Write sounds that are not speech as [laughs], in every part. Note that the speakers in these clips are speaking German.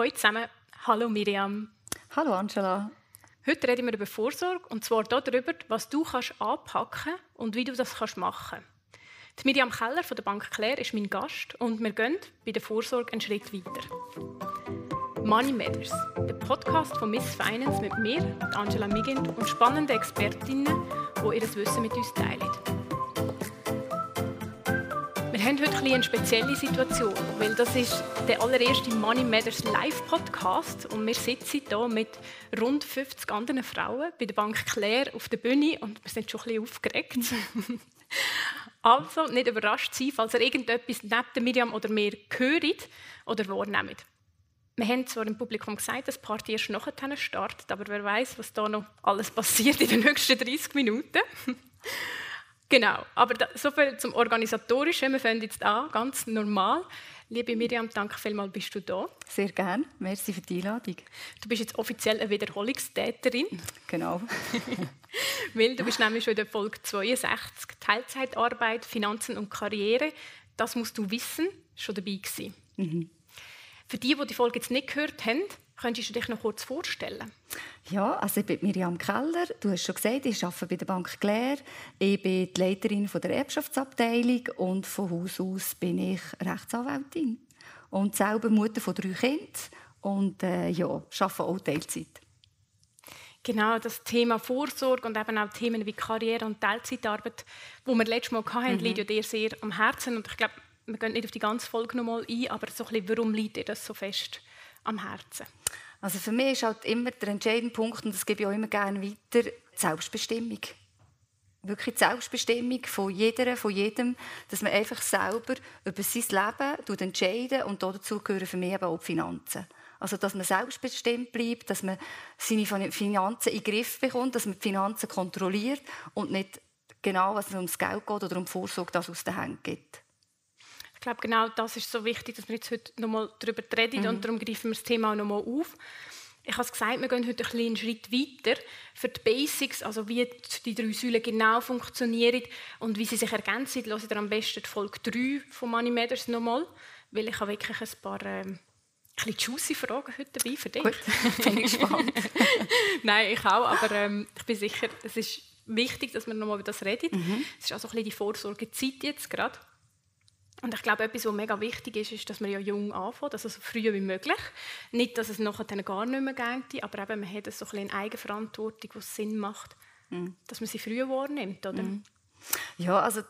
Hallo zusammen. Hallo Miriam. Hallo Angela. Heute reden wir über Vorsorge und zwar darüber, was du kannst anpacken und wie du das kannst machen. Die Miriam Keller von der Bank Claire ist mein Gast und wir gehen bei der Vorsorge einen Schritt weiter. Money Matters, der Podcast von Miss Finance mit mir, Angela Migind und spannenden Expertinnen, die ihr Wissen mit uns teilen. Wir haben heute eine spezielle Situation, weil das ist der allererste Money Matters Live-Podcast und wir sitzen hier mit rund 50 anderen Frauen bei der Bank Claire auf der Bühne und wir sind schon ein bisschen aufgeregt. [laughs] also nicht überrascht sein, falls ihr irgendetwas neben Miriam oder mir hört oder wahrnehmt. Wir haben zwar im Publikum gesagt, dass die Party erst nachher startet, aber wer weiß, was da noch alles passiert in den nächsten 30 Minuten. Genau, aber da, so viel zum Organisatorischen. Wir fangen jetzt an, ganz normal. Liebe Miriam, danke vielmals, bist du da. Sehr gerne, merci für die Einladung. Du bist jetzt offiziell eine Wiederholungstäterin. Genau. [laughs] Weil du bist nämlich schon in der Folge 62, Teilzeitarbeit, Finanzen und Karriere. Das musst du wissen, schon dabei gewesen. Mhm. Für die, die die Folge jetzt nicht gehört haben, Könntest du dich noch kurz vorstellen? Ja, also ich bin Miriam Keller. Du hast schon gesagt, ich arbeite bei der Bank Claire. Ich bin die Leiterin der Erbschaftsabteilung und von Haus aus bin ich Rechtsanwältin. Und selber Mutter von drei Kindern und äh, ja, arbeite auch Teilzeit. Genau, das Thema Vorsorge und eben auch Themen wie Karriere und Teilzeitarbeit, wo wir letztes Mal hatten, mhm. liegt ja dir sehr am Herzen. Und ich glaube, wir gehen nicht auf die ganze Folge nochmal ein, aber so ein bisschen, warum liegt dir das so fest am Herzen? Also für mich ist halt immer der entscheidende Punkt, und das gebe ich auch immer gerne weiter, die Selbstbestimmung. Wirklich die Selbstbestimmung von jeder, von jedem, dass man einfach selber über sein Leben entscheidet und dazu gehören für mich eben auch die Finanzen. Also, dass man selbstbestimmt bleibt, dass man seine Finanzen in den Griff bekommt, dass man die Finanzen kontrolliert und nicht genau, was es ums Geld geht oder um Vorsorge, das aus den Händen gibt. Ich glaube, genau das ist so wichtig, dass wir jetzt heute nochmal darüber reden mhm. und darum greifen wir das Thema auch nochmal auf. Ich habe es gesagt, wir gehen heute einen Schritt weiter für die Basics, also wie die drei Säulen genau funktionieren und wie sie sich ergänzen. Hören ihr am besten die Folge 3 von Money Matters nochmal, weil ich habe wirklich ein paar ähm, ein juicy Fragen heute dabei für dich. Gut, [laughs] bin ich gespannt. [laughs] Nein, ich auch, aber ähm, ich bin sicher, es ist wichtig, dass wir nochmal über das reden. Mhm. Es ist also ein bisschen die Vorsorgezeit jetzt gerade. Und ich glaube, etwas, was mega wichtig ist, ist, dass man ja jung anfängt, also so früh wie möglich. Nicht, dass es nachher dann gar nicht mehr geht, aber eben, man hat so ein eine Eigenverantwortung, die Sinn macht, mhm. dass man sie früh wahrnimmt, oder? Mhm. Ja, also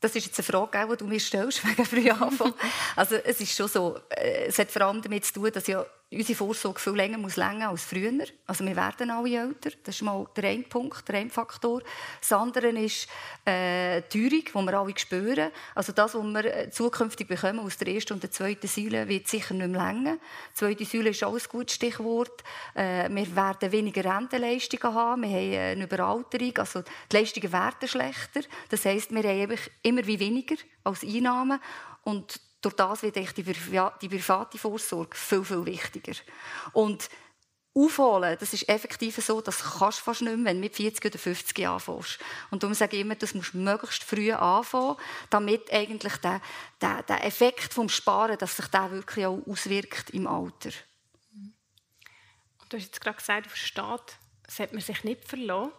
das ist jetzt eine Frage, die du mir stellst, [laughs] wegen früh anfangen. [laughs] also es ist schon so, äh, es hat vor allem damit zu tun, dass ja unsere Vorsorge viel länger muss länger als früher. Also wir werden alle älter. Das ist mal der eine Punkt, der eine Faktor. Das andere ist äh, die Teuerung, die wir alle spüren. Also das, was wir äh, zukünftig bekommen aus der ersten und der zweiten Säule, wird sicher nicht mehr länger. Die zweite Säule ist auch ein gutes Stichwort. Äh, wir werden weniger Rentenleistungen haben. Wir haben eine Überalterung. Also die Leistungen werden schlechter. Das heisst, wir haben immer wie weniger als Einnahmen. Und durch das wird die, die private Vorsorge viel, viel wichtiger. Und aufholen, das ist effektiv so, das kannst du fast nicht mehr, wenn du mit 40 oder 50 Jahren anfängst. Und darum sage ich immer, das musst du möglichst früh anfangen, damit eigentlich der, der, der Effekt vom Sparen, dass sich der wirklich auch auswirkt im Alter. Und du hast jetzt gerade gesagt, auf den Staat sollte man sich nicht verlassen.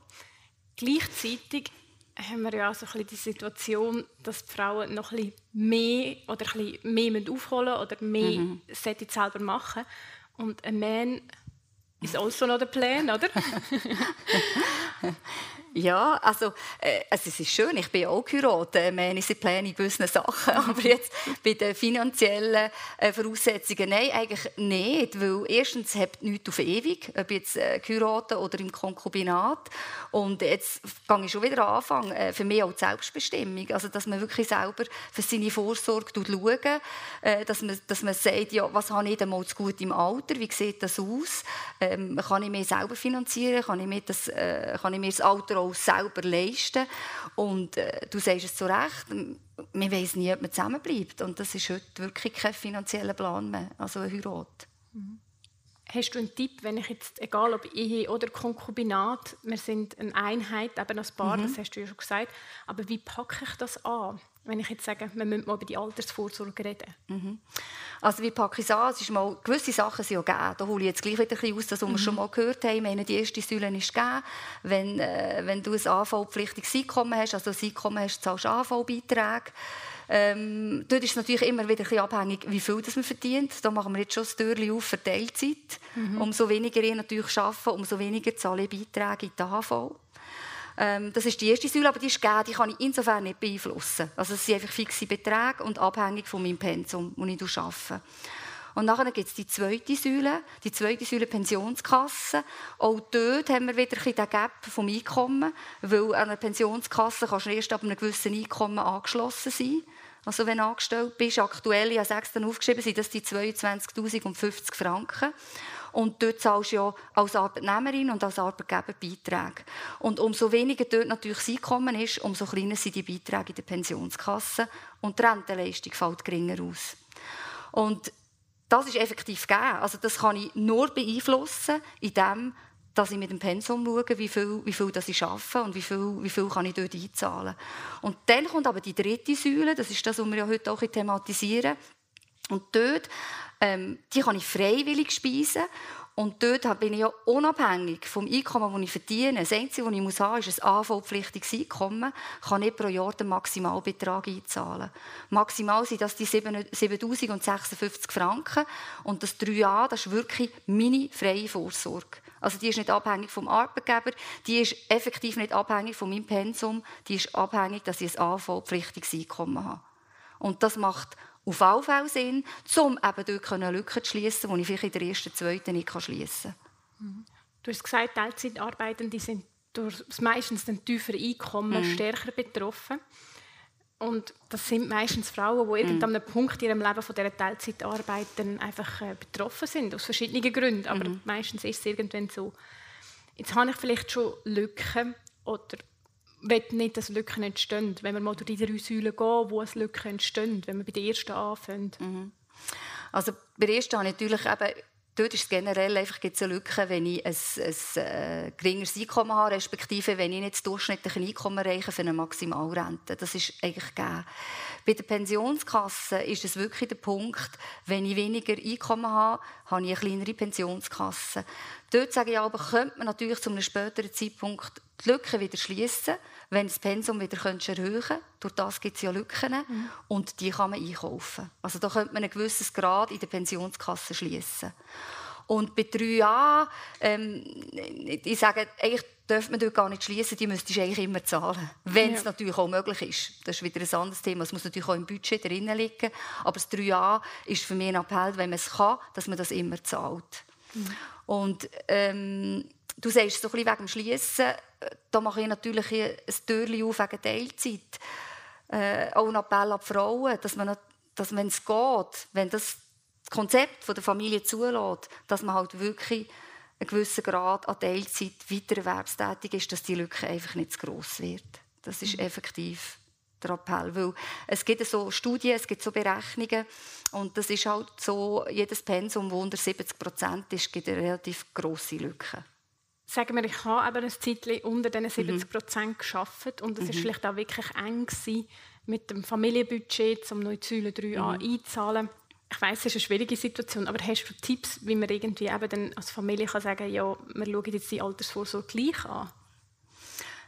Gleichzeitig haben wir ja so ein die Situation, dass die Frauen noch ein bisschen mehr oder ein bisschen mehr aufholen oder mehr mhm. selber machen. Und ein Mann ist also noch der Plan, oder? [laughs] [laughs] Ja, also, äh, also es ist schön, ich bin auch geheiratet, man ist Pläne in Sachen, [laughs] aber jetzt bei den finanziellen äh, Voraussetzungen, nein, eigentlich nicht, weil erstens habt nichts auf ewig, ob jetzt äh, geheiratet oder im Konkubinat. Und jetzt fange ich schon wieder an, äh, für mich auch die Selbstbestimmung, also dass man wirklich selber für seine Vorsorge schaut, äh, dass, man, dass man sagt, ja, was habe ich denn mal zu gut im Alter, wie sieht das aus, ähm, kann ich mir selber finanzieren, kann ich mir das, äh, kann ich mir das Alter auch selber leisten. Und äh, du sagst es zu Recht, man weiß nie, ob man zusammenbleibt. Und das ist heute wirklich kein finanzieller Plan mehr, also eine Heirat. Hast du einen Tipp, wenn ich jetzt, egal ob Ehe oder Konkubinat, wir sind eine Einheit, eben als Paar, mhm. das hast du ja schon gesagt, aber wie packe ich das an? wenn ich jetzt sage, wir müssen mal über die Altersvorsorge reden? Mhm. Also wie packe ich es an? Es ist mal, gewisse Sachen sind ja gegeben. Da hole ich jetzt gleich wieder ein bisschen aus, das, was mhm. wir schon mal gehört haben. meine, die erste Säule ist gegeben. Wenn, äh, wenn du ein AV-pflichtiges Einkommen hast, also ein Einkommen hast, zahlst du AV-Beiträge. Ähm, dort ist es natürlich immer wieder ein bisschen abhängig, wie viel das man verdient. Da machen wir jetzt schon das Türchen auf für Teilzeit. Mhm. Umso weniger ich natürlich arbeite, umso weniger zahle ich Beiträge in die AV. Ähm, das ist die erste Säule, aber die ist gegeben, die kann ich insofern nicht beeinflussen. Also es sind einfach fixe Beträge und abhängig von meinem Pensum, das ich arbeite. Und nachher gibt es die zweite Säule, die zweite Säule Pensionskasse. Auch dort haben wir wieder ein den Gap vom Einkommen, weil an einer Pensionskasse kannst du erst ab einem gewissen Einkommen angeschlossen sein. Also wenn du angestellt bist, aktuell, ich habe sechs dann aufgeschrieben, sind das die 22'050 Franken. Und dort zahlst du ja als Arbeitnehmerin und als Arbeitgeber Beiträge. Und umso weniger dort natürlich das Einkommen ist, umso kleiner sind die Beiträge in der Pensionskasse und die Rentenleistung fällt geringer aus. Und das ist effektiv gegeben. Also das kann ich nur beeinflussen, indem dass ich mit dem Pensum schaue, wie viel, wie viel das ich schaffe und wie viel, wie viel kann ich dort einzahlen. Und dann kommt aber die dritte Säule, das ist das, was wir ja heute auch thematisieren. Und dort ähm, die kann ich freiwillig speisen. Und dort bin ich ja unabhängig vom Einkommen, das ich verdiene. Das Einzige, was ich muss haben ist ein AV-pflichtiges Einkommen. Ich kann nicht pro Jahr den Maximalbetrag einzahlen. Maximal sind das die 7'056 Franken. Und das 3a, das ist wirklich meine freie Vorsorge. Also die ist nicht abhängig vom Arbeitgeber, die ist effektiv nicht abhängig von meinem Pensum, die ist abhängig, dass ich ein AV-pflichtiges Einkommen habe. Und das macht auf alle Fälle Sinn, um eben dort Lücken zu schließen, die ich vielleicht in der ersten, zweiten nicht schließen kann. Mhm. Du hast gesagt, Teilzeitarbeitende sind durch meistens ein tieferes Einkommen mhm. stärker betroffen. Und das sind meistens Frauen, die mhm. an einem Punkt in ihrem Leben von dieser Teilzeitarbeit einfach äh, betroffen sind, aus verschiedenen Gründen. Aber mhm. meistens ist es irgendwann so. Jetzt habe ich vielleicht schon Lücken oder will nicht, dass Lücken entstehen. Wenn wir mal durch die drei Säulen gehen, wo es Lücken entstehen, wenn wir bei der ersten anfangen. Mhm. Also bei der ersten habe ich natürlich eben Dort ist es generell einfach gibt's eine Lücke, wenn ich ein, ein äh, geringeres Einkommen habe, respektive wenn ich nicht das durchschnittliche Einkommen erreiche für eine Maximalrente. Das ist eigentlich gegeben. Bei der Pensionskasse ist es wirklich der Punkt, wenn ich weniger Einkommen habe, habe ich eine kleinere Pensionskasse. Dort sage ich aber, könnte man natürlich zu einem späteren Zeitpunkt die Lücke wieder schließen, wenn das Pensum wieder erhöhen könnte. Durch das gibt es ja Lücken mhm. und die kann man einkaufen. Also da könnte man ein gewisses Grad in der Pensionskasse schließen. Und bei 3a, ähm, ich sage, eigentlich darf man dort gar nicht schließen, die müsstest du eigentlich immer zahlen. Wenn es ja. natürlich auch möglich ist. Das ist wieder ein anderes Thema. Es muss natürlich auch im Budget drin liegen. Aber das 3a ist für mich ein Appell, wenn man es kann, dass man das immer zahlt. Mhm. Und ähm, du sagst so ein bisschen wegen dem Schließen, da mache ich natürlich ein Türchen auf wegen Teilzeit. Äh, auch ein Appell an die Frauen, dass man, dass wenn es geht, wenn das Konzept von der Familie zulässt, dass man halt wirklich einen gewissen Grad an Teilzeit weiter erwerbstätig ist, dass die Lücke einfach nicht zu gross wird. Das ist mhm. effektiv der Appell. Weil es gibt so Studien, es gibt so Berechnungen und das ist halt so, jedes Pensum, das unter 70 Prozent ist, gibt eine relativ grosse Lücke sagen wir, ich habe eben ein Zeitchen unter diesen 70 Prozent mhm. geschafft und es mhm. ist vielleicht auch wirklich eng gewesen, mit dem Familienbudget, um neue Säule 3a mhm. einzahlen. Ich weiß, es ist eine schwierige Situation, aber hast du Tipps, wie man irgendwie eben dann als Familie kann sagen kann, ja, wir schauen jetzt die Altersvorsorge gleich an?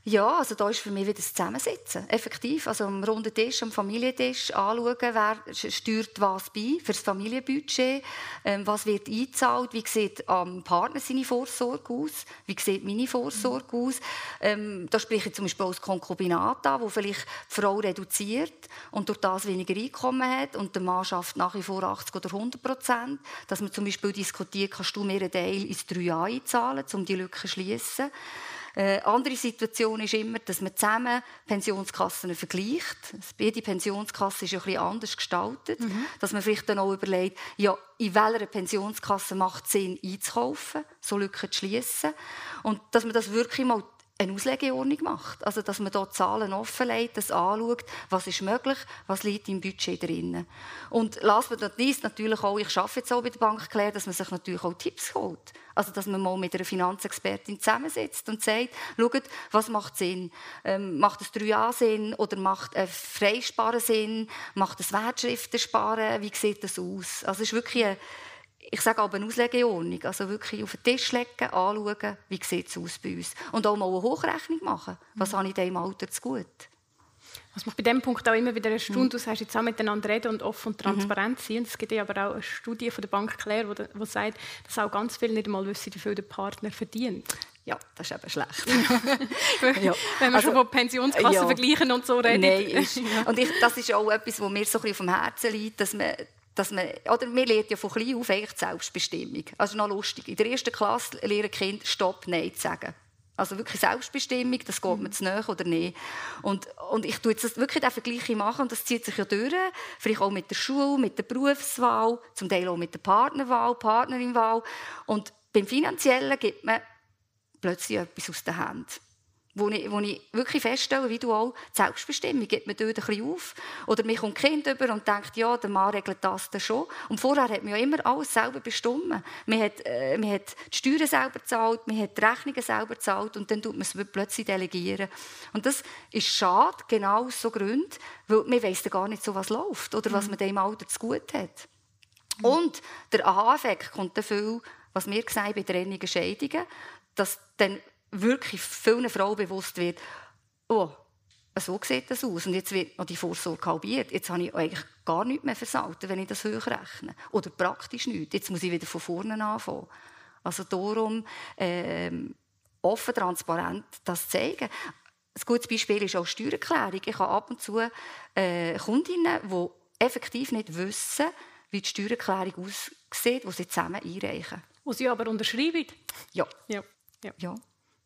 Ja, also da ist für mich wieder das Zusammensitzen. Effektiv, also am runden Tisch, am Familientisch anschauen, wer steuert was bei für das Familienbudget, ähm, was wird eingezahlt, wie sieht am Partner seine Vorsorge aus, wie sieht meine Vorsorge mhm. aus. Ähm, da spreche ich zum Beispiel aus Konkubinat an, wo vielleicht die Frau reduziert und durch das weniger Einkommen hat und der Mann schafft nach wie vor 80 oder 100 Prozent. Dass man zum Beispiel diskutiert, kannst du mir einen Teil ins 3 einzahlen, um die Lücke zu schließen. Eine äh, andere Situation ist immer, dass man zusammen Pensionskassen vergleicht. Jede Pensionskasse ist ja ein bisschen anders gestaltet. Mhm. Dass man vielleicht dann auch überlegt, ja, in welcher Pensionskasse macht es Sinn, einzukaufen, so Lücken zu schließen. Und dass man das wirklich mal eine Auslegeordnung macht. Also, dass man dort Zahlen offenlegt, das anschaut, was ist möglich, was liegt im Budget drin. Und last but not least natürlich auch, ich arbeite jetzt auch bei der Bank Claire, dass man sich natürlich auch Tipps holt. Also, dass man mal mit einer Finanzexpertin zusammensetzt und sagt, schaut, was macht Sinn? Ähm, macht es 3A Sinn oder macht ein Freisparen Sinn? Macht es Wertschriften sparen? Wie sieht das aus? Also, es ist wirklich eine ich sage aber eine Auslegeordnung. Also wirklich auf den Tisch legen, anschauen, wie sieht es aus bei uns. Und auch mal eine Hochrechnung machen. Was mhm. habe ich in diesem Alter zu gut? Was mich bei diesem Punkt auch immer wieder erstaunt, mhm. du sagst jetzt auch miteinander reden und offen und transparent mhm. sein. Es gibt ja aber auch eine Studie von der Bank Claire, die, sagt, dass auch ganz viele nicht einmal wissen, wie viel der Partner verdient. Ja, das ist eben schlecht. [laughs] ja. Wenn wir also, schon von Pensionskassen ja. vergleichen und so reden. Nein, ist, und ich, das ist auch etwas, was mir so ein bisschen auf dem Herzen liegt, dass man dass man, oder wir lernen ja von klein auf eigentlich die Selbstbestimmung. Also noch lustig. In der ersten Klasse lernen Kinder Stopp, Nein zu sagen. Also wirklich Selbstbestimmung, das geht mir zu nahe oder nicht. Und, und ich tue jetzt wirklich den Vergleich machen und das zieht sich ja durch. Vielleicht auch mit der Schule, mit der Berufswahl, zum Teil auch mit der Partnerwahl, Partnerinwahl. Und beim Finanziellen gibt man plötzlich etwas aus den Händen wo ich, wo ich wirklich feststelle, wie du auch, die Selbstbestimmung geht mir dort ein bisschen auf. Oder mir kommt ein Kind über und denkt, ja, der Mann regelt das dann schon. Und vorher hat man ja immer alles selber bestimmt. Man hat, äh, man hat die Steuern selber gezahlt, man hat die Rechnungen selber gezahlt und dann tut man es plötzlich delegieren. Und das ist schade, genau aus so Gründen, weil man weiss gar nicht so, was läuft oder was mhm. man dem Alter zu gut hat. Mhm. Und der Aha-Effekt kommt viel, was wir gesagt bei Trennungen, Scheidungen, dass dann wirklich vielen Frauen bewusst wird, oh, so sieht das aus. Und jetzt wird noch die Vorsorge halbiert. Jetzt habe ich eigentlich gar nichts mehr versalten, wenn ich das hochrechne. Oder praktisch nichts. Jetzt muss ich wieder von vorne anfangen. Also darum ähm, offen, transparent das zeigen. Ein gutes Beispiel ist auch Steuererklärung. Ich habe ab und zu äh, Kundinnen, die effektiv nicht wissen, wie die Steuererklärung aussieht, die sie zusammen einreichen. Wo sie aber unterschreiben? Ja. ja. ja. ja.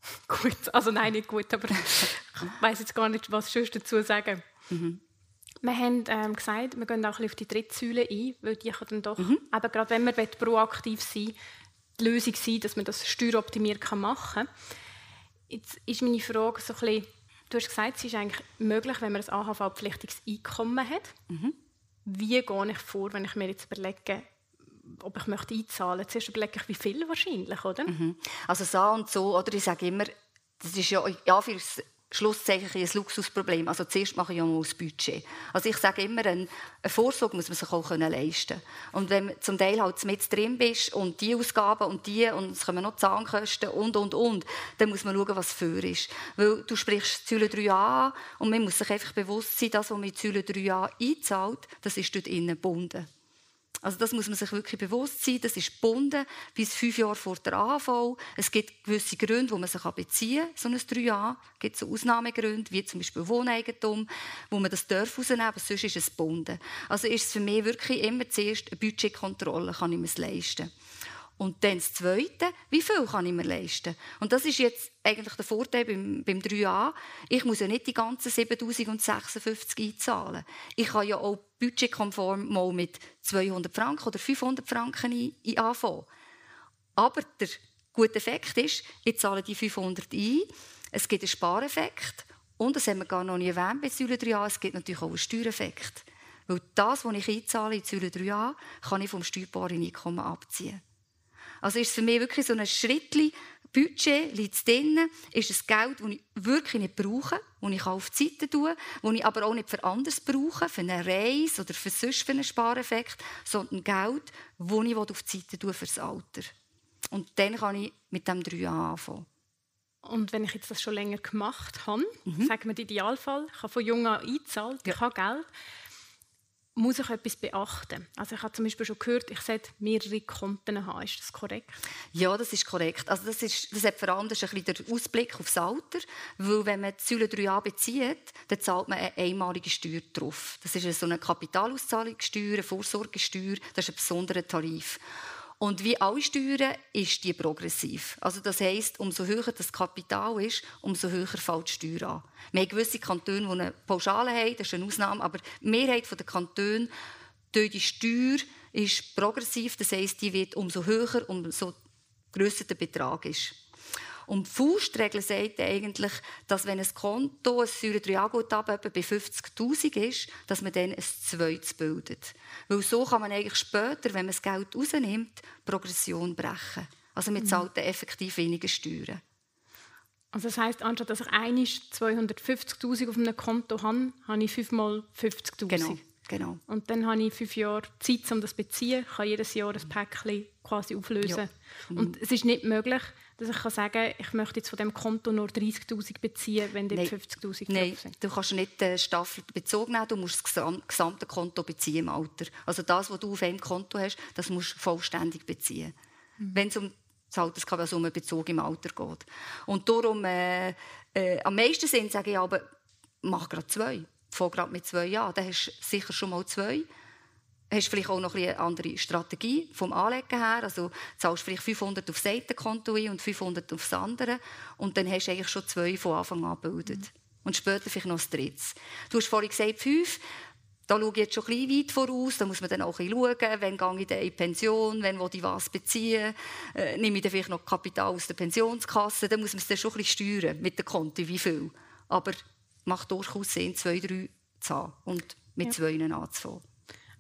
[laughs] gut, also nein, nicht gut, aber ich weiß jetzt gar nicht, was sonst dazu sagen. Mhm. Wir haben ähm, gesagt, wir gehen auch ein bisschen auf die dritte Säule ein, weil die kann dann doch, mhm. eben gerade wenn man proaktiv sein will, die Lösung sein, dass man das steueroptimiert machen kann. Jetzt ist meine Frage so ein bisschen, du hast gesagt, es ist eigentlich möglich, wenn man ein AHV-pflichtiges Einkommen hat. Mhm. Wie gehe ich vor, wenn ich mir jetzt überlege, ob ich möchte einzahlen möchte. Zuerst überlege ich, wie viel wahrscheinlich, oder? Mhm. Also so und so, oder ich sage immer, das ist ja, ja für Schlusszeichen ein Luxusproblem. Also zuerst mache ich ja mal das Budget. Also ich sage immer, eine Vorsorge muss man sich auch leisten können. Und wenn du zum Teil halt mit drin bist und die Ausgaben und die und es kommen noch Zahnkosten und, und, und, dann muss man schauen, was für ist. Weil du sprichst Säule 3a an und man muss sich einfach bewusst sein, das, was man in Säule 3a einzahlt, das ist dort innen gebunden. Also das muss man sich wirklich bewusst sein. Das ist gebunden bis fünf Jahre vor der AV. Es gibt gewisse Gründe, wo man sich beziehen kann, so ein 3a. Es gibt so Ausnahmegründe, wie zum Beispiel Wohneigentum, wo man das darf rausnehmen, aber sonst ist es gebunden. Also ist es für mich wirklich immer zuerst eine Budgetkontrolle, kann ich mir es leisten. Und dann das Zweite, wie viel kann ich mir leisten? Und das ist jetzt eigentlich der Vorteil beim, beim 3a. Ich muss ja nicht die ganzen 7056 einzahlen. Ich kann ja auch budgetkonform mal mit 200 Franken oder 500 Franken ein, ein anfangen. Aber der gute Effekt ist, ich zahle die 500 ein, es gibt einen Spareffekt und, das haben wir gar noch nicht erwähnt bei Säule 3a, es gibt natürlich auch einen Steuereffekt. Weil das, was ich einzahle in Säule 3a, kann ich vom steuerbaren Einkommen abziehen. Also ist es für mich wirklich so ein Schrittchen, Budget liegt drin, ist es Geld, das ich wirklich nicht brauche, das ich auf die Seite tue, das ich aber auch nicht für anderes brauche, für eine Reise oder für sonst für einen Spareffekt, sondern Geld, das ich auf die Seite tue für das Alter. Und dann kann ich mit dem 3 anfangen. Und wenn ich jetzt das schon länger gemacht habe, mhm. sagen wir den Idealfall, ich habe von jung an eingezahlt, ja. ich habe Geld, muss ich etwas beachten? Also ich habe zum Beispiel schon gehört, ich sollte mehrere Konten haben. Ist das korrekt? Ja, das ist korrekt. Also das, ist, das hat vor allem das ist ein bisschen der Ausblick aufs Alter, weil wenn man die Säule 3a bezieht, dann zahlt man eine einmalige Steuer drauf. Das ist so eine Kapitalauszahlungssteuer, eine Vorsorgesteuer, das ist ein besonderer Tarif. Und wie alle Steuern ist die progressiv. Also das heißt, umso höher das Kapital ist, umso höher fällt die Steuer an. Wir haben gewisse Kantone, die eine Pauschale haben, das ist eine Ausnahme, aber die Mehrheit der Kantone, die Steuer ist progressiv, das heißt, die wird umso höher, umso grösser der Betrag ist. Und die Faustregel sagt eigentlich, dass wenn ein Konto, ein säure 3 guthaben bei 50'000 ist, dass man dann ein zweites bildet. Weil so kann man eigentlich später, wenn man das Geld rausnimmt, Progression brechen. Also man zahlt dann effektiv weniger Steuern. Also das heisst, anstatt dass ich einmal 250'000 auf einem Konto habe, habe ich fünfmal 50'000. Genau. Genau. Und dann habe ich fünf Jahre Zeit, um das zu beziehen. Ich kann jedes Jahr ein Päckchen quasi auflösen. Ja. Mhm. Und es ist nicht möglich, dass ich kann sagen ich möchte jetzt von dem Konto nur 30'000 beziehen, wenn dort 50'000 Nein, sind. du kannst nicht den Staffel bezogen nehmen, du musst das gesamte Konto beziehen im Alter. Also das, was du auf einem Konto hast, das musst du vollständig beziehen. Mhm. Wenn es um das einen Bezug im Alter geht. Und darum, äh, äh, am meisten Sinn sage ich aber, mach gerade zwei fang gerade mit zwei Jahren. Dann hast du sicher schon mal zwei. Du hast vielleicht auch noch eine andere Strategie vom Anlegen her. Also zahlst vielleicht 500 auf das Seitenkonto ein und 500 auf das andere. Und dann hast du eigentlich schon zwei von Anfang an gebildet. Mhm. Und später vielleicht noch das drittes. Du hast vorhin gesagt, fünf. Da schaue ich jetzt schon ein weit voraus. Da muss man dann auch ein schauen, wann gehe ich in die Pension, wann will ich was beziehen, äh, nehme ich dann vielleicht noch Kapital aus der Pensionskasse. Dann muss man es dann schon ein bisschen steuern mit dem Konto, wie viel. Aber macht durchaus Sinn, zwei, drei zu haben und mit ja. zwei anzufangen.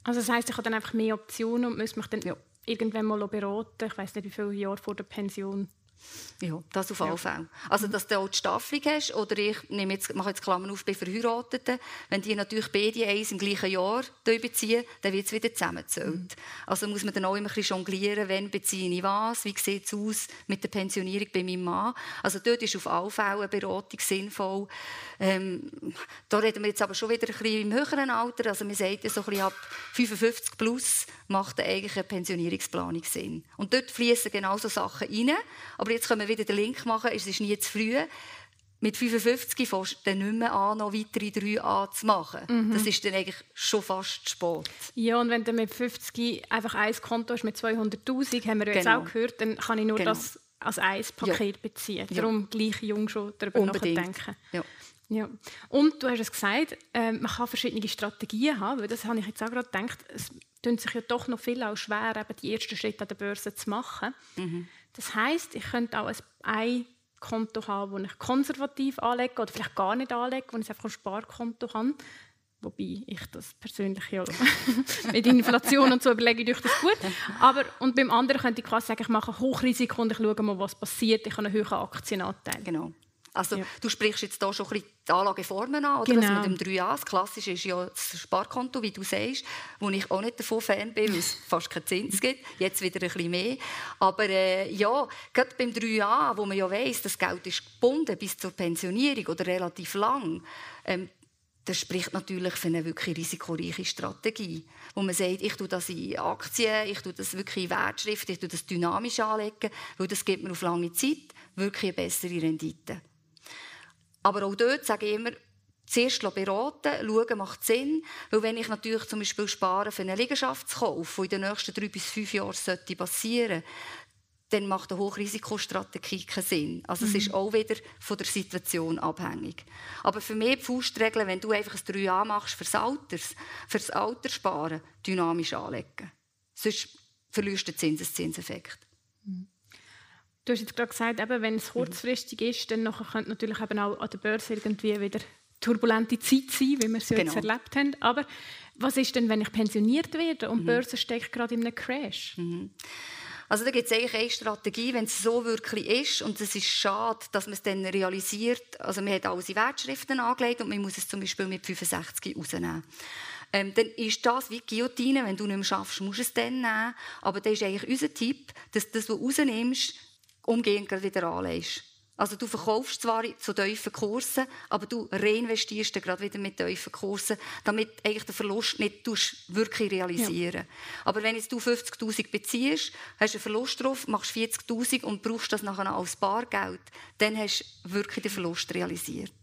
Also das heisst, ich habe dann einfach mehr Optionen und muss mich dann ja. irgendwann mal beraten. Ich weiß nicht, wie viele Jahre vor der Pension ja, das auf alle Fälle. Also, dass du auch die Staffelung hast, oder ich nehme jetzt, mache jetzt Klammern auf bei Verheirateten, wenn die natürlich beide eins im gleichen Jahr beziehen, dann wird es wieder zusammengezählt. Mhm. Also muss man dann auch immer ein bisschen jonglieren, wann beziehe ich was, wie sieht es aus mit der Pensionierung bei meinem Mann. Also dort ist auf alle Fälle eine Beratung sinnvoll. Ähm, da reden wir jetzt aber schon wieder ein bisschen im höheren Alter, also man sagt ja so ein bisschen ab 55 plus macht eigentlich eine Pensionierungsplanung Sinn. Und dort fließen genau so Sachen rein, aber aber jetzt können wir wieder den Link machen, es ist nie zu früh. Mit 55 fängst du dann nicht mehr an, noch weitere drei an zu machen. Mhm. Das ist dann eigentlich schon fast Sport. Ja, und wenn du mit 50 einfach ein Konto hast mit 200'000, haben wir ja jetzt genau. auch gehört, dann kann ich nur genau. das als ein Paket ja. beziehen. Darum ja. gleich jung schon darüber Unbedingt. nachdenken. Ja. Ja. Und du hast es gesagt, äh, man kann verschiedene Strategien haben, weil das habe ich jetzt auch gerade gedacht, es tut sich ja doch noch viel auch schwer, eben die ersten Schritte an der Börse zu machen. Mhm. Das heißt, ich könnte auch ein Konto haben, das ich konservativ anlege oder vielleicht gar nicht anlege, wo ich einfach ein Sparkonto habe. Wobei ich das persönlich ja [laughs] mit Inflation und so überlege ich das gut. Aber, und beim anderen könnte ich quasi sagen, ich mache Hochrisiko und ich schaue mal, was passiert. Ich habe einen höheren Aktienanteil. Genau. Also ja. du sprichst jetzt hier schon ein bisschen die Anlageformen an, oder? Genau. Das mit dem 3a, das Klassische ist ja das Sparkonto, wie du sagst, wo ich auch nicht davon Fan bin, weil es [laughs] fast keinen Zins gibt. Jetzt wieder ein bisschen mehr. Aber äh, ja, gerade beim 3a, wo man ja weiss, das Geld ist gebunden bis zur Pensionierung oder relativ lang, ähm, das spricht natürlich für eine wirklich risikoreiche Strategie. Wo man sagt, ich tue das in Aktien, ich tue das wirklich in Wertschriften, ich tue das dynamisch anlegen, weil das gibt mir auf lange Zeit wirklich eine bessere Rendite. Aber auch dort sage ich immer, zuerst beraten, schauen, macht Sinn. Weil wenn ich natürlich zum Beispiel spare für einen Liegenschaftskauf, der in den nächsten drei bis fünf Jahren passieren sollte, dann macht eine Hochrisikostrategie keinen Sinn. Also mhm. es ist auch wieder von der Situation abhängig. Aber für mich die Faustregel, wenn du einfach ein 3A machst fürs Alter, fürs Alter sparen, dynamisch anlegen. Sonst verlierst du den Zinseszinseffekt. Mhm. Du hast jetzt gerade gesagt, eben, wenn es mhm. kurzfristig ist, dann könnte natürlich eben auch an der Börse irgendwie wieder turbulente Zeit sein, wie wir es genau. jetzt erlebt haben. Aber was ist denn, wenn ich pensioniert werde und die mhm. Börse steckt gerade in einem Crash? Mhm. Also da gibt es eigentlich eine Strategie, wenn es so wirklich ist und es ist schade, dass man es dann realisiert. Also man hat alle Wertschriften angelegt und man muss es zum Beispiel mit 65 rausnehmen. Ähm, dann ist das wie Guillotine, wenn du nicht mehr schaffst, musst du es dann nehmen. Aber das ist eigentlich unser Tipp, dass das, was du rausnimmst, umgehend wieder anlegst. Also du verkaufst zwar zu tiefen Kursen, aber du reinvestierst dann gerade wieder mit tiefen Kursen, damit eigentlich den Verlust nicht wirklich realisieren. Ja. Aber wenn jetzt du 50'000 beziehst, hast du einen Verlust drauf, machst 40'000 und brauchst das nachher als Bargeld, dann hast du wirklich den Verlust realisiert.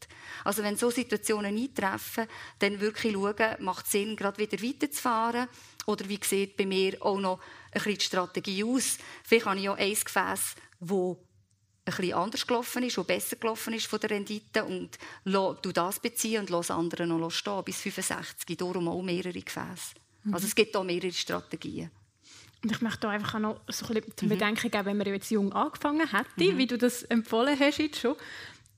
Also wenn so Situationen eintreffen, dann wirklich schauen, macht es Sinn, gerade wieder weiterzufahren oder wie sieht bei mir auch noch ein bisschen die Strategie aus. Vielleicht habe ich auch ein Gefäß, wo ein bisschen anders gelaufen ist, wo besser gelaufen ist von der Rendite und du das beziehen und lass andere noch stehen bis 65, darum auch mehrere Gefäße. Mhm. Also es gibt auch mehrere Strategien. Und ich möchte da einfach auch noch so ein bisschen zum mhm. Bedenken geben, wenn man jetzt jung angefangen hätte, mhm. wie du das empfohlen hast jetzt schon,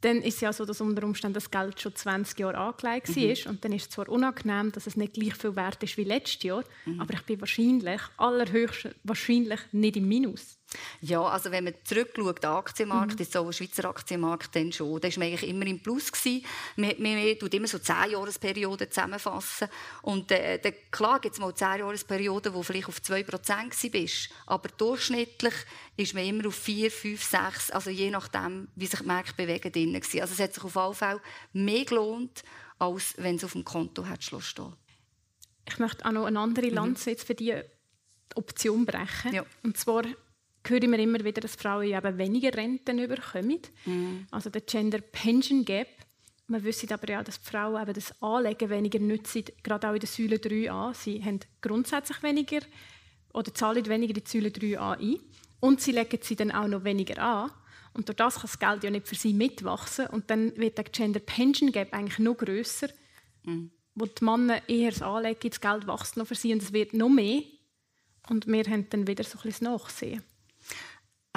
dann ist es ja so, dass unter Umständen das Geld schon 20 Jahre angelegt mhm. war. Und dann ist es zwar unangenehm, dass es nicht gleich viel wert ist wie letztes Jahr, mhm. aber ich bin wahrscheinlich, allerhöchst wahrscheinlich nicht im Minus. Ja, also wenn man zurückschaut, der Aktienmarkt, mhm. ist so ein Schweizer Aktienmarkt dann schon, da war man eigentlich immer im Plus. Gewesen. Man, man, man tut immer so 10-Jahresperioden zusammenfassen. Und äh, dann, klar gibt es mal 10-Jahresperioden, wo vielleicht auf 2% bist, aber durchschnittlich ist man immer auf 4, 5, 6, also je nachdem, wie sich die Märkte bewegen. Drin gewesen. Also es hat sich auf jeden Fall mehr gelohnt, als wenn es auf dem Konto hat stehen. Ich möchte auch noch eine andere mhm. Lanze jetzt für die Option brechen. Ja. Und zwar höre ich immer wieder, dass Frauen eben weniger Renten bekommen. Mhm. Also der Gender Pension Gap. Man wüsste aber ja, dass die Frauen eben das Anlegen weniger nutzen, gerade auch in der Säule 3a. Sie haben grundsätzlich weniger oder zahlen weniger in die Säule 3a ein. Und sie legen sie dann auch noch weniger an. Und durch das kann das Geld ja nicht für sie mitwachsen. Und dann wird der Gender Pension Gap eigentlich noch grösser. Mhm. Wo die Männer eher das anlegen, das Geld wächst noch für sie und es wird noch mehr. Und wir haben dann wieder so ein bisschen das Nachsehen.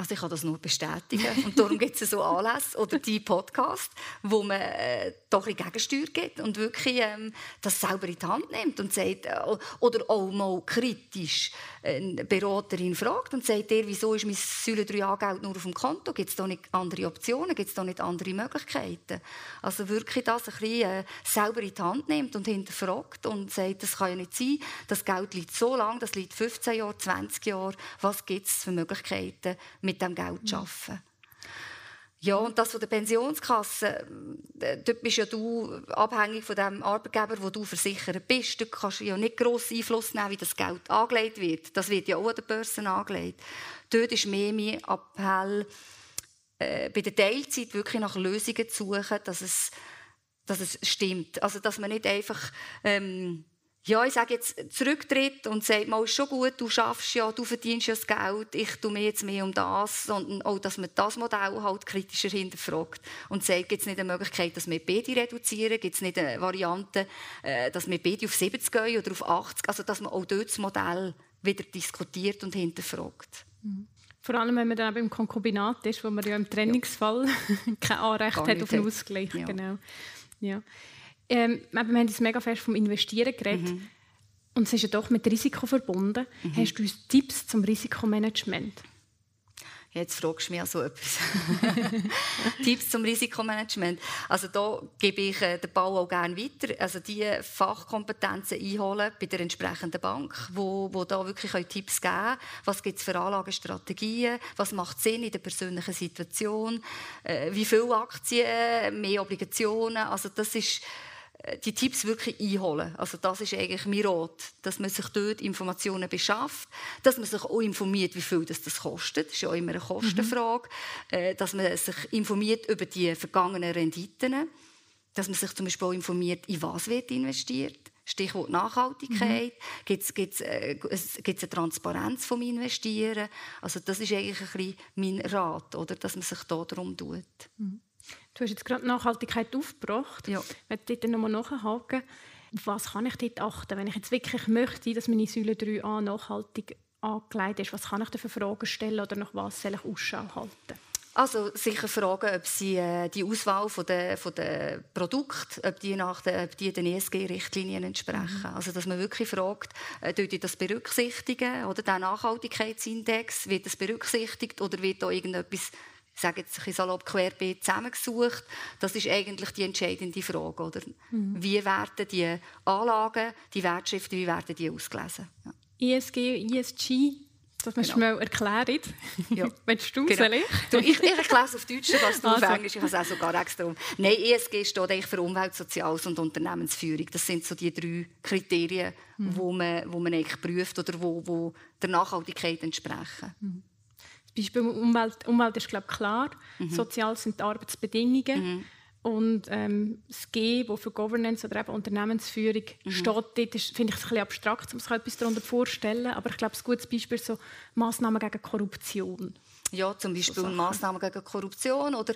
Also ich kann das nur bestätigen. Und darum gibt es so Anlässe oder die Podcast, wo man äh, doch ein Gegensteuer gibt und wirklich ähm, das selber in die Hand nimmt und sagt, äh, oder auch mal kritisch eine Beraterin fragt und sagt, der, wieso ist mein Säule 3a-Geld nur auf dem Konto? Gibt es da nicht andere Optionen? Gibt es da nicht andere Möglichkeiten? Also wirklich das ein bisschen äh, selber in die Hand nimmt und hinterfragt und sagt, das kann ja nicht sein, das Geld liegt so lang, das liegt 15 Jahre, 20 Jahre, was gibt es für Möglichkeiten? mit dem Geld zu arbeiten. Ja, und das von der Pensionskasse, äh, dort bist ja du abhängig von dem Arbeitgeber, wo du versichert bist. Du kannst ja nicht grossen Einfluss nehmen, wie das Geld angelegt wird. Das wird ja auch an der Börse angelegt. Dort ist mehr mein Appell, äh, bei der Teilzeit wirklich nach Lösungen zu suchen, dass es, dass es stimmt. Also, dass man nicht einfach... Ähm, ja, ich sage jetzt, zurücktritt und sagt, mal, ist schon gut, du schaffst ja, du verdienst ja das Geld, ich tue mir jetzt mehr um das, sondern auch, dass man das Modell halt kritischer hinterfragt und sagt, gibt es nicht eine Möglichkeit, dass wir beide reduzieren, gibt es nicht eine Variante, äh, dass wir beide auf 70 gehen oder auf 80, also dass man auch dort das Modell wieder diskutiert und hinterfragt. Mhm. Vor allem, wenn man dann beim Konkubinat ist, wo man ja im Trennungsfall ja. [laughs] kein Anrecht hat auf einen Ausgleich. Ja. Genau. Ja. Ähm, wir haben jetzt mega fest vom Investieren geredet. Mhm. Und es ist ja doch mit Risiko verbunden. Mhm. Hast du uns Tipps zum Risikomanagement? Jetzt fragst du mich so etwas. [laughs] Tipps zum Risikomanagement. Also da gebe ich äh, den Ball auch gerne weiter. Also die Fachkompetenzen einholen bei der entsprechenden Bank, wo, wo da wirklich Tipps geben. Was gibt es für Anlagestrategien? Was macht Sinn in der persönlichen Situation? Äh, wie viele Aktien? Mehr Obligationen? Also das ist die Tipps wirklich einholen. Also das ist eigentlich mein Rat, dass man sich dort Informationen beschafft, dass man sich auch informiert, wie viel das, das kostet. Das ist ja auch immer eine Kostenfrage. Mhm. Dass man sich informiert über die vergangenen Renditen, dass man sich zum Beispiel auch informiert, in was wird investiert. Stichwort Nachhaltigkeit. Mhm. Gibt es äh, eine Transparenz vom Investieren? Also das ist eigentlich ein bisschen mein Rat, oder? dass man sich da darum tut. Mhm. Du hast jetzt gerade Nachhaltigkeit aufgebracht. Ja. Ich möchte nochmal nachhaken. Auf was kann ich dort achten, wenn ich jetzt wirklich möchte, dass meine Säule 3a nachhaltig angelegt ist? Was kann ich da für Fragen stellen oder nach was soll ich Ausschau halten? Also sicher fragen, ob sie äh, die Auswahl von der, von der Produkte, ob die, nach den, ob die den ESG-Richtlinien entsprechen. Mhm. Also dass man wirklich fragt, äh, tut das berücksichtigen oder der Nachhaltigkeitsindex wird das berücksichtigt oder wird da irgendetwas ich sage jetzt ein salopp querbeet zusammengesucht. Das ist eigentlich die entscheidende Frage. Oder? Mhm. Wie werden die Anlagen, die Wertschriften, wie werden die ausgelesen? Ja. ESG, ESG, das musst genau. du mir erklären. [laughs] Ja. [laughs] Willst du genau. du, ich, ich erkläre es auf Deutsch, was du [laughs] also. auf Englisch. Ich habe es auch sogar extra um. Nein, ESG steht eigentlich für Umwelt, Soziales und Unternehmensführung. Das sind so die drei Kriterien, mhm. wo man, wo man eigentlich prüft oder wo, wo der Nachhaltigkeit entsprechen. Mhm. Beispiel Umwelt, Umwelt ist glaube klar, mhm. sozial sind die Arbeitsbedingungen mhm. und ähm, das G, das für Governance oder eben Unternehmensführung mhm. steht, dort finde ich es ein bisschen abstrakt, um sich etwas darunter vorzustellen, aber ich glaube, ein gutes Beispiel ist so Massnahmen gegen Korruption. Ja, zum Beispiel so Massnahmen gegen Korruption. Oder,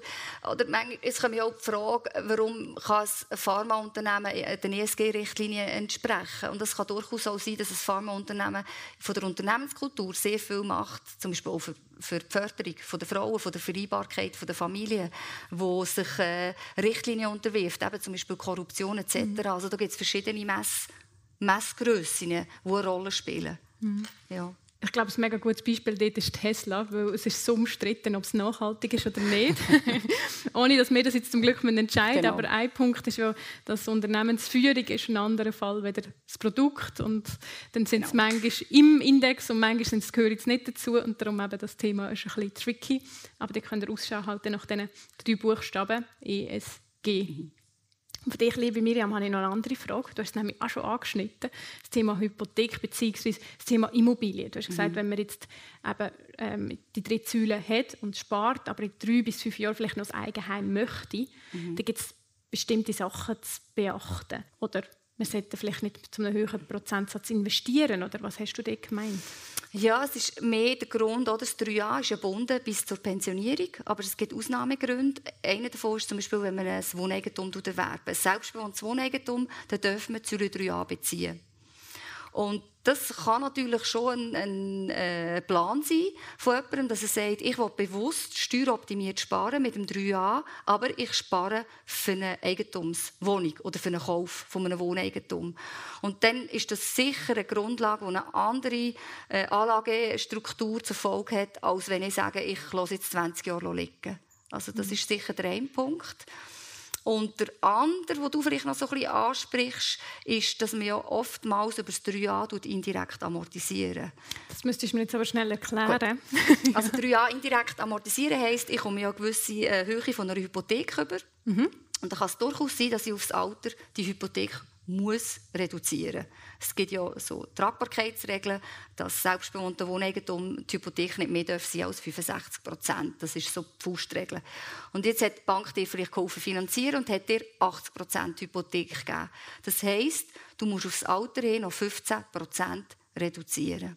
oder es kommt ja auch die Frage, warum kann ein Pharmaunternehmen den ESG-Richtlinien entsprechen? Und es kann durchaus auch sein, dass ein Pharmaunternehmen von der Unternehmenskultur sehr viel macht, zum Beispiel auch für, für die Förderung von der Frauen, von der Vereinbarkeit von der Familie, wo sich äh, Richtlinien unterwirft, eben zum Beispiel Korruption etc. Mhm. Also da gibt es verschiedene Mess Messgrössen, die eine Rolle spielen. Mhm. Ja. Ich glaube, ein mega gutes Beispiel dort ist Tesla, weil es ist so umstritten, ob es nachhaltig ist oder nicht. [laughs] Ohne, dass wir das jetzt zum Glück entscheiden genau. Aber ein Punkt ist ja, dass Unternehmensführung ist ein anderer Fall als das Produkt. Und dann sind es genau. manchmal im Index und manchmal sind es nicht dazu. Und darum eben das Thema ist ein bisschen tricky. Aber da könnt ihr Ausschau halten nach diesen drei Buchstaben ESG. Mhm. Von dich, liebe Miriam, habe ich noch eine andere Frage. Du hast es nämlich auch schon angeschnitten. Das Thema Hypothek bzw. das Thema Immobilie. Du hast gesagt, mhm. wenn man jetzt eben, ähm, die drei Säulen hat und spart, aber in drei bis fünf Jahren vielleicht noch das Eigenheim möchte, mhm. dann gibt es bestimmte Sachen zu beachten. Oder man sollte vielleicht nicht zu einem höheren Prozentsatz investieren. Oder was hast du da gemeint? Ja, es ist mehr der Grund, oder? das 3a ist gebunden bis zur Pensionierung, aber es gibt Ausnahmegründe. Einer davon ist zum Beispiel, wenn man ein Wohneigentum erwerben. Ein selbstbewohntes Wohneigentum, dann dürfen wir zu 3a beziehen. Und das kann natürlich schon ein, ein äh, Plan sein von jemandem, dass er sagt, ich will bewusst steueroptimiert sparen mit dem 3a, aber ich spare für eine Eigentumswohnung oder für einen Kauf von einem Wohneigentum. Und dann ist das sicher eine Grundlage, die eine andere äh, Anlagestruktur zur Folge hat, als wenn ich sage, ich lasse jetzt 20 Jahre liegen. Also das mhm. ist sicher der eine Punkt. Und der andere, den du vielleicht noch so ein bisschen ansprichst, ist, dass man ja oftmals über das 3a indirekt amortisieren. Das müsstest du mir jetzt aber schnell erklären. Gut. [laughs] Also 3a indirekt amortisieren heisst, ich komme ja eine gewisse äh, Höhe von einer Hypothek über. Mhm. Und dann kann es durchaus sein, dass ich aufs Alter die Hypothek muss reduzieren. Es gibt ja so Tragbarkeitsregeln, dass selbstbewohnte Wohneigentum die Hypothek nicht mehr darf sein als 65 Prozent. Das ist so die Faustregel. Und jetzt hat die Bank dir vielleicht geholfen finanzieren und hat dir 80 Prozent Hypothek gegeben. Das heisst, du musst aufs Alter hin noch 15 Prozent reduzieren.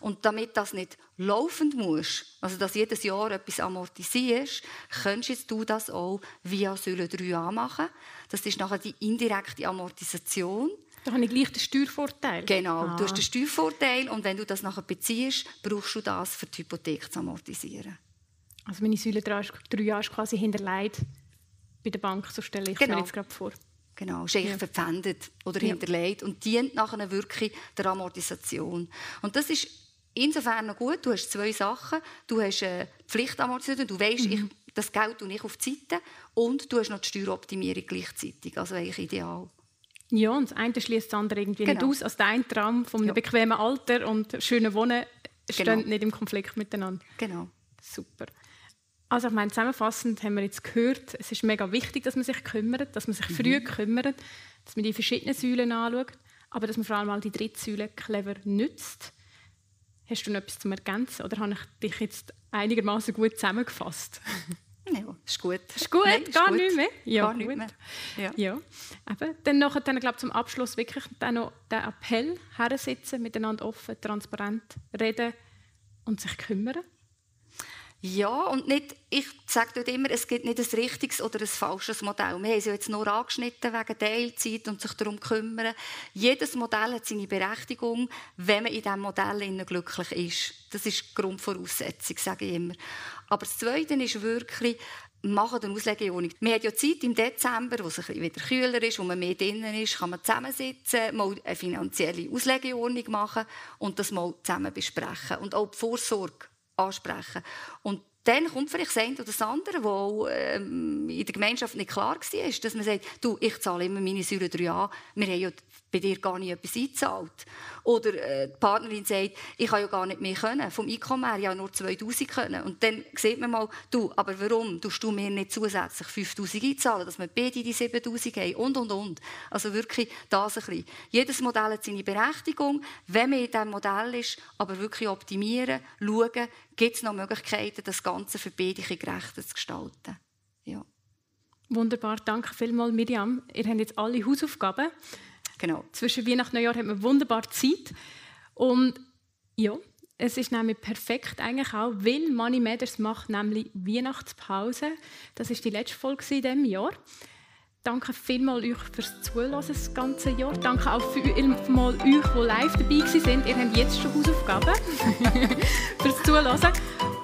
Und damit das nicht laufend muss, also dass jedes Jahr etwas amortisierst, könntest du das auch via Säule 3a machen. Das ist nachher die indirekte Amortisation. Da habe ich gleich den Steuervorteil. Genau, ah. du hast den Steuervorteil und wenn du das nachher beziehst, brauchst du das, für die Hypothek zu amortisieren. Also meine Säule 3 Jahre ist quasi hinterlegt bei der Bank, so stelle ich genau. mir jetzt gerade vor. Genau, ist eigentlich ja. verpfändet oder ja. hinterlegt und dient nachher wirklich der Amortisation. Und das ist insofern noch gut. Du hast zwei Sachen. Du hast eine Pflichtamortisation. Du weißt, mhm. ich, das Geld tue ich auf die Seite. Und du hast noch die Steueroptimierung gleichzeitig. Also eigentlich ideal. Ja, und das eine schließt das andere irgendwie genau. nicht aus. Also der eine Traum von einem ja. bequemen Alter und schönen Wohnen stehen genau. nicht im Konflikt miteinander. Genau. Super. Also ich meine, zusammenfassend haben wir jetzt gehört, es ist mega wichtig, dass man sich kümmert, dass man sich mhm. früh kümmert, dass man die verschiedenen Säulen anschaut, aber dass man vor allem mal die dritte Säule clever nützt. Hast du noch etwas zu ergänzen oder habe ich dich jetzt einigermaßen gut zusammengefasst? [laughs] Ja, ist gut. Ist gut, Nein, ist gar gut. nicht mehr. Ja, gar nicht mehr. Ja. ja. Eben. Dann, nachher, dann glaube zum Abschluss wirklich dann noch den Appell hersitzen, miteinander offen, transparent reden und sich kümmern. Ja, und nicht, ich sage dort immer, es gibt nicht ein richtiges oder ein falsches Modell. Wir haben es jetzt nur angeschnitten wegen Teilzeit und sich darum kümmern. Jedes Modell hat seine Berechtigung, wenn man in diesem Modell glücklich ist. Das ist die Grundvoraussetzung, sage ich immer. Aber das Zweite ist wirklich, machen eine Auslegeordnung. Man hat ja Zeit im Dezember, wo es wieder kühler ist, wo man mehr drinnen ist, kann man zusammensitzen, mal eine finanzielle Auslegeordnung machen und das mal zusammen besprechen. Und auch die Vorsorge ansprechen. Und dann kommt vielleicht das eine oder das andere, das ähm, in der Gemeinschaft nicht klar war, dass man sagt, du, ich zahle immer meine Säure 3a, wir haben ja bei dir gar nicht etwas eingezahlt. Oder äh, die Partnerin sagt, ich kann ja gar nicht mehr können, vom Einkommen her ja nur 2000 können. Und dann sieht man mal, du, aber warum tust du mir nicht zusätzlich 5000 einzahlen, dass wir beide die 7000 haben und, und, und. Also wirklich das ein bisschen. Jedes Modell hat seine Berechtigung. Wenn man in diesem Modell ist, aber wirklich optimieren, schauen, gibt es noch Möglichkeiten, das Ganze für beide gerechter zu gestalten. Ja. Wunderbar, danke vielmals, Miriam. Ihr habt jetzt alle Hausaufgaben. Genau. Zwischen Weihnachten und Neujahr hat man wunderbar Zeit. Und ja, Es ist nämlich perfekt eigentlich auch, weil Money Matters macht nämlich Weihnachtspause. Das ist die letzte Folge in diesem Jahr. Danke vielmals euch fürs Zuhören das ganze Jahr. Danke auch vielmals euch, die live dabei sind. Ihr habt jetzt schon Hausaufgaben [laughs] fürs Zuhören.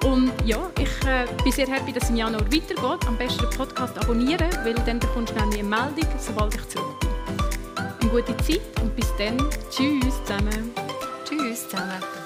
Und ja, ich äh, bin sehr happy, dass es im Januar weitergeht. Am besten den Podcast abonnieren, weil dann bekommst du nämlich eine Meldung, sobald ich zurück. Eine gute Zeit und bis dann. Tschüss zusammen. Tschüss zusammen.